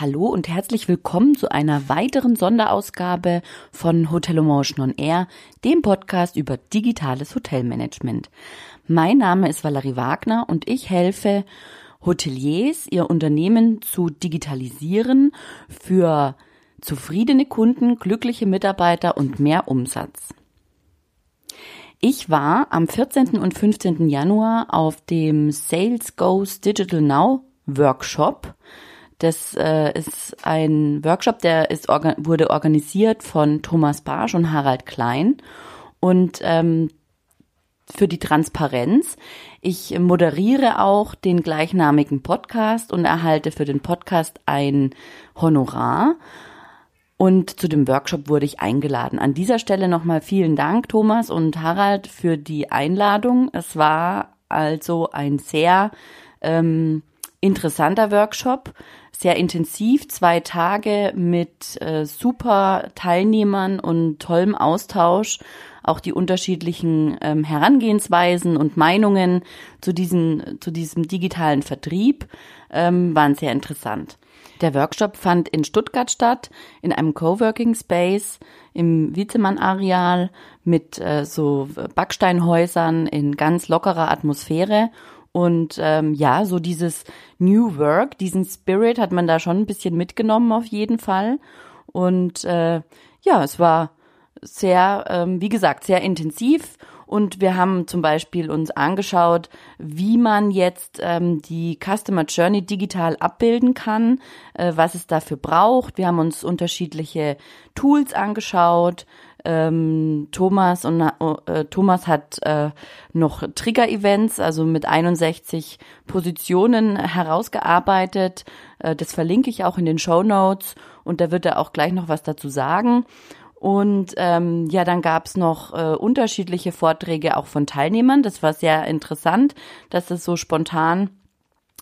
Hallo und herzlich willkommen zu einer weiteren Sonderausgabe von Hotel Emotion on Air, dem Podcast über digitales Hotelmanagement. Mein Name ist Valerie Wagner und ich helfe Hoteliers, ihr Unternehmen zu digitalisieren für zufriedene Kunden, glückliche Mitarbeiter und mehr Umsatz. Ich war am 14. und 15. Januar auf dem Sales Goes Digital Now Workshop das äh, ist ein Workshop, der ist, orga wurde organisiert von Thomas Barsch und Harald Klein. Und ähm, für die Transparenz. Ich moderiere auch den gleichnamigen Podcast und erhalte für den Podcast ein Honorar. Und zu dem Workshop wurde ich eingeladen. An dieser Stelle nochmal vielen Dank, Thomas und Harald, für die Einladung. Es war also ein sehr ähm, interessanter Workshop sehr intensiv, zwei Tage mit äh, super Teilnehmern und tollem Austausch, auch die unterschiedlichen ähm, Herangehensweisen und Meinungen zu, diesen, zu diesem digitalen Vertrieb ähm, waren sehr interessant. Der Workshop fand in Stuttgart statt, in einem Coworking Space im Wiezemann-Areal mit äh, so Backsteinhäusern in ganz lockerer Atmosphäre und ähm, ja, so dieses New Work, diesen Spirit hat man da schon ein bisschen mitgenommen auf jeden Fall. Und äh, ja, es war sehr, ähm, wie gesagt, sehr intensiv. Und wir haben zum Beispiel uns angeschaut, wie man jetzt ähm, die Customer Journey digital abbilden kann, äh, was es dafür braucht. Wir haben uns unterschiedliche Tools angeschaut, ähm, Thomas und äh, Thomas hat äh, noch Trigger-Events, also mit 61 Positionen herausgearbeitet. Äh, das verlinke ich auch in den Show Notes und da wird er auch gleich noch was dazu sagen. Und ähm, ja, dann gab's noch äh, unterschiedliche Vorträge auch von Teilnehmern. Das war sehr interessant, dass es so spontan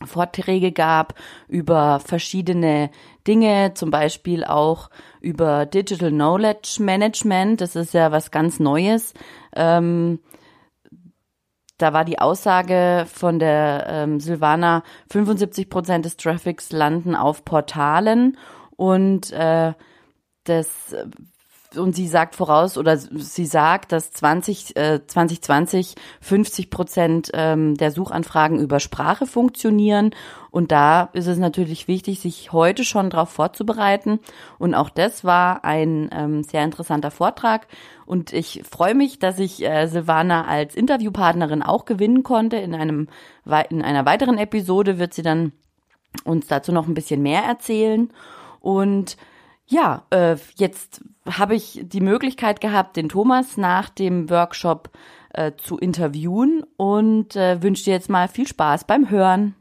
Vorträge gab über verschiedene Dinge, zum Beispiel auch über Digital Knowledge Management. Das ist ja was ganz Neues. Ähm, da war die Aussage von der ähm, Silvana, 75 Prozent des Traffics landen auf Portalen und äh, das und sie sagt voraus oder sie sagt, dass 20, äh, 2020 50 Prozent ähm, der Suchanfragen über Sprache funktionieren. Und da ist es natürlich wichtig, sich heute schon darauf vorzubereiten. Und auch das war ein ähm, sehr interessanter Vortrag. Und ich freue mich, dass ich äh, Silvana als Interviewpartnerin auch gewinnen konnte. In einem in einer weiteren Episode wird sie dann uns dazu noch ein bisschen mehr erzählen. Und ja, äh, jetzt habe ich die Möglichkeit gehabt, den Thomas nach dem Workshop äh, zu interviewen und äh, wünsche dir jetzt mal viel Spaß beim Hören.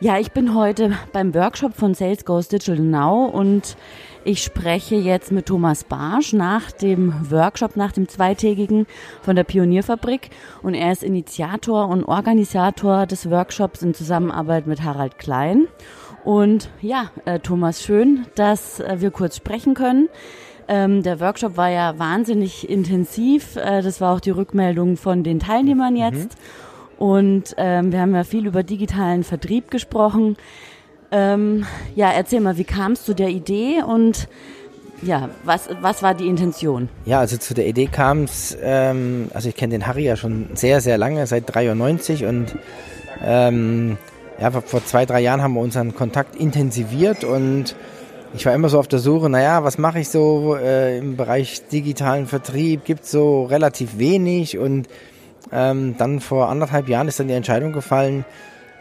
Ja, ich bin heute beim Workshop von Sales Goes Digital Now und ich spreche jetzt mit Thomas Barsch nach dem Workshop, nach dem zweitägigen von der Pionierfabrik. Und er ist Initiator und Organisator des Workshops in Zusammenarbeit mit Harald Klein. Und ja, äh, Thomas, schön, dass äh, wir kurz sprechen können. Ähm, der Workshop war ja wahnsinnig intensiv. Äh, das war auch die Rückmeldung von den Teilnehmern jetzt. Mhm. Und ähm, wir haben ja viel über digitalen Vertrieb gesprochen. Ähm, ja, erzähl mal, wie kamst du der Idee und ja, was, was war die Intention? Ja, also zu der Idee kam es, ähm, also ich kenne den Harry ja schon sehr, sehr lange, seit 93 und ähm, ja, vor zwei, drei Jahren haben wir unseren Kontakt intensiviert und ich war immer so auf der Suche, naja, was mache ich so äh, im Bereich digitalen Vertrieb? Gibt so relativ wenig und ähm, dann vor anderthalb Jahren ist dann die Entscheidung gefallen,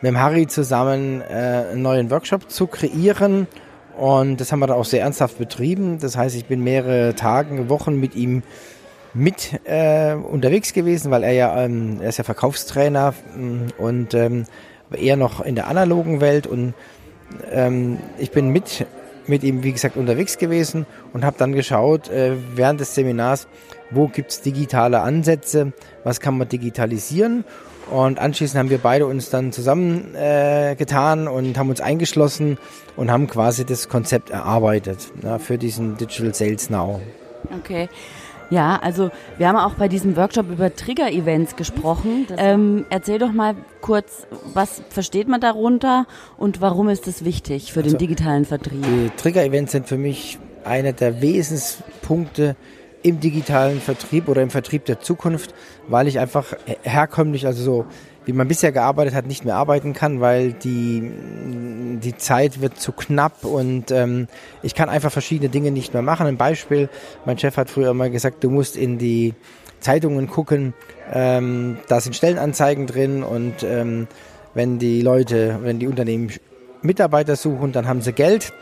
mit dem Harry zusammen äh, einen neuen Workshop zu kreieren. Und das haben wir da auch sehr ernsthaft betrieben. Das heißt, ich bin mehrere Tage, Wochen mit ihm mit äh, unterwegs gewesen, weil er ja, ähm, er ist ja Verkaufstrainer mm, und ähm, eher noch in der analogen Welt und ähm, ich bin mit mit ihm, wie gesagt, unterwegs gewesen und habe dann geschaut äh, während des Seminars, wo gibt's digitale Ansätze, was kann man digitalisieren Und anschließend haben wir beide uns dann zusammengetan äh, und haben uns eingeschlossen und haben quasi das Konzept erarbeitet ja, für diesen Digital Sales Now. Okay. Ja, also wir haben auch bei diesem Workshop über Trigger-Events gesprochen. Ähm, erzähl doch mal kurz, was versteht man darunter und warum ist es wichtig für also, den digitalen Vertrieb? Die Trigger-Events sind für mich einer der Wesenspunkte im digitalen Vertrieb oder im Vertrieb der Zukunft, weil ich einfach herkömmlich, also so wie man bisher gearbeitet hat, nicht mehr arbeiten kann, weil die, die Zeit wird zu knapp und ähm, ich kann einfach verschiedene Dinge nicht mehr machen. Ein Beispiel, mein Chef hat früher immer gesagt, du musst in die Zeitungen gucken, ähm, da sind Stellenanzeigen drin und ähm, wenn die Leute, wenn die Unternehmen Mitarbeiter suchen, dann haben sie Geld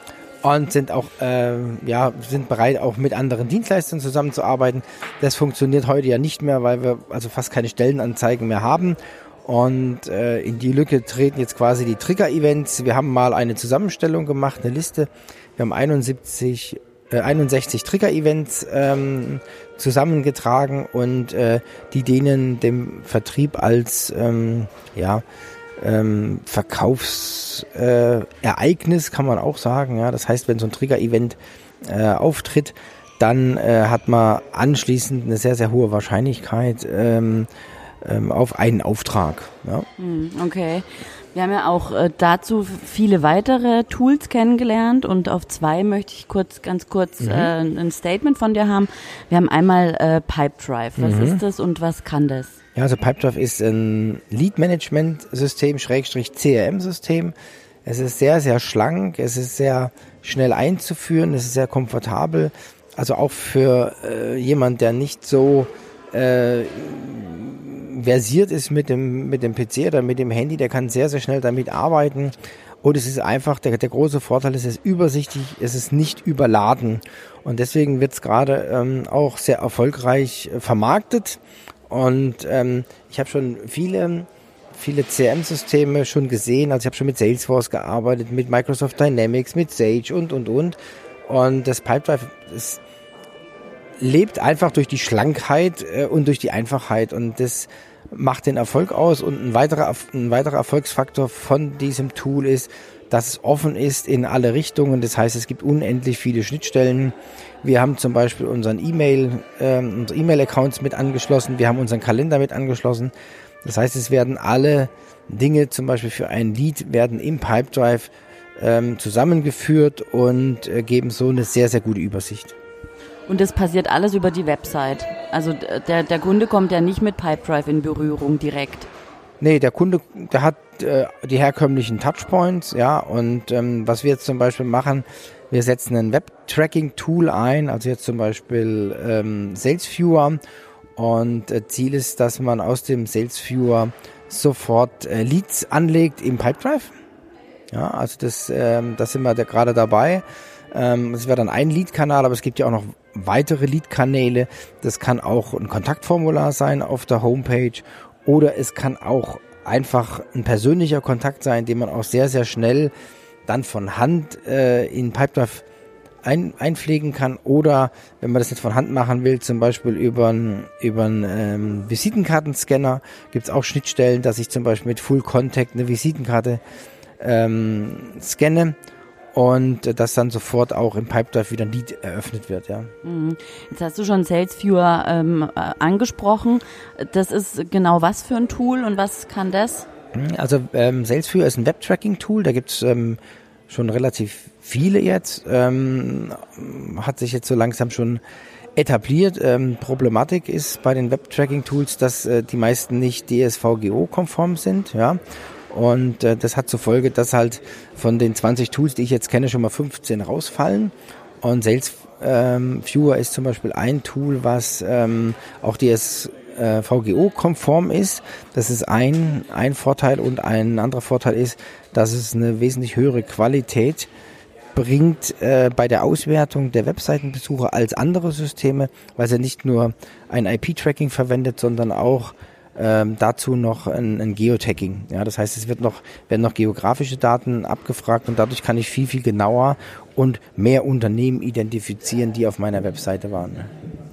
und sind auch äh, ja sind bereit auch mit anderen Dienstleistern zusammenzuarbeiten. Das funktioniert heute ja nicht mehr, weil wir also fast keine Stellenanzeigen mehr haben. Und äh, in die Lücke treten jetzt quasi die Trigger-Events. Wir haben mal eine Zusammenstellung gemacht, eine Liste. Wir haben 71, äh, 61 Trigger-Events ähm, zusammengetragen und äh, die denen dem Vertrieb als ähm, ja ähm, Verkaufsereignis, äh, kann man auch sagen. Ja, das heißt, wenn so ein Trigger-Event äh, auftritt, dann äh, hat man anschließend eine sehr, sehr hohe Wahrscheinlichkeit ähm, ähm, auf einen Auftrag. Ja. Hm, okay. Wir haben ja auch äh, dazu viele weitere Tools kennengelernt und auf zwei möchte ich kurz, ganz kurz mhm. äh, ein Statement von dir haben. Wir haben einmal äh, Pipedrive. Was mhm. ist das und was kann das? Ja, also Pipedrive ist ein Lead-Management-System, Schrägstrich CRM-System. Es ist sehr, sehr schlank, es ist sehr schnell einzuführen, es ist sehr komfortabel. Also auch für äh, jemand, der nicht so äh, versiert ist mit dem, mit dem PC oder mit dem Handy, der kann sehr, sehr schnell damit arbeiten. Und es ist einfach, der, der große Vorteil ist, es ist übersichtlich, es ist nicht überladen. Und deswegen wird es gerade ähm, auch sehr erfolgreich äh, vermarktet. Und ähm, ich habe schon viele, viele CRM-Systeme schon gesehen. Also ich habe schon mit Salesforce gearbeitet, mit Microsoft Dynamics, mit Sage und, und, und. Und das Pipedrive ist, lebt einfach durch die Schlankheit äh, und durch die Einfachheit. Und das macht den Erfolg aus. Und ein weiterer, ein weiterer Erfolgsfaktor von diesem Tool ist, dass es offen ist in alle Richtungen. Das heißt, es gibt unendlich viele Schnittstellen. Wir haben zum Beispiel unseren E-Mail, äh, unsere E-Mail-Accounts mit angeschlossen. Wir haben unseren Kalender mit angeschlossen. Das heißt, es werden alle Dinge, zum Beispiel für ein Lead, werden im Pipedrive ähm, zusammengeführt und äh, geben so eine sehr, sehr gute Übersicht. Und das passiert alles über die Website. Also der, der Kunde kommt ja nicht mit Pipedrive in Berührung direkt. Nee, der Kunde, der hat äh, die herkömmlichen Touchpoints, ja, und ähm, was wir jetzt zum Beispiel machen, wir setzen ein Web-Tracking-Tool ein, also jetzt zum Beispiel ähm, SalesViewer und äh, Ziel ist, dass man aus dem SalesViewer sofort äh, Leads anlegt im Pipedrive. Ja, also das, ähm, da sind wir da gerade dabei. Ähm, das wäre dann ein Lead-Kanal, aber es gibt ja auch noch weitere Lead-Kanäle. Das kann auch ein Kontaktformular sein auf der Homepage oder es kann auch einfach ein persönlicher Kontakt sein, den man auch sehr, sehr schnell dann von Hand äh, in Pipedrive ein, einpflegen kann oder wenn man das nicht von Hand machen will, zum Beispiel über einen ähm, Visitenkartenscanner gibt es auch Schnittstellen, dass ich zum Beispiel mit Full Contact eine Visitenkarte ähm, scanne und dass dann sofort auch im Pipedrive wieder ein Lead eröffnet wird, ja. Mhm. Jetzt hast du schon SalesViewer ähm, äh, angesprochen. Das ist genau was für ein Tool und was kann das? Mhm, also ähm, SalesViewer ist ein Web-Tracking-Tool, da gibt's ähm, schon relativ viele jetzt, ähm, hat sich jetzt so langsam schon etabliert. Ähm, Problematik ist bei den Web-Tracking-Tools, dass äh, die meisten nicht DSVGO-konform sind, ja. Und äh, das hat zur Folge, dass halt von den 20 Tools, die ich jetzt kenne, schon mal 15 rausfallen. Und Sales ähm, Viewer ist zum Beispiel ein Tool, was ähm, auch DSVGO-konform äh, ist. Das ist ein, ein Vorteil und ein anderer Vorteil ist, dass es eine wesentlich höhere Qualität bringt äh, bei der Auswertung der Webseitenbesucher als andere Systeme, weil sie nicht nur ein IP-Tracking verwendet, sondern auch ähm, dazu noch ein, ein Geotagging. Ja, das heißt, es wird noch, werden noch geografische Daten abgefragt und dadurch kann ich viel, viel genauer und mehr Unternehmen identifizieren, die auf meiner Webseite waren.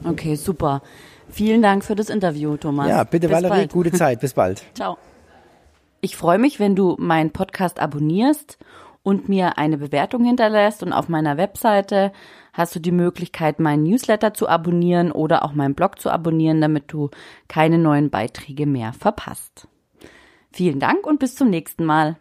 Okay, super. Vielen Dank für das Interview, Thomas. Ja, bitte Bis Valerie, bald. gute Zeit. Bis bald. Ciao. Ich freue mich, wenn du meinen Podcast abonnierst und mir eine Bewertung hinterlässt. Und auf meiner Webseite hast du die Möglichkeit, meinen Newsletter zu abonnieren oder auch meinen Blog zu abonnieren, damit du keine neuen Beiträge mehr verpasst. Vielen Dank und bis zum nächsten Mal.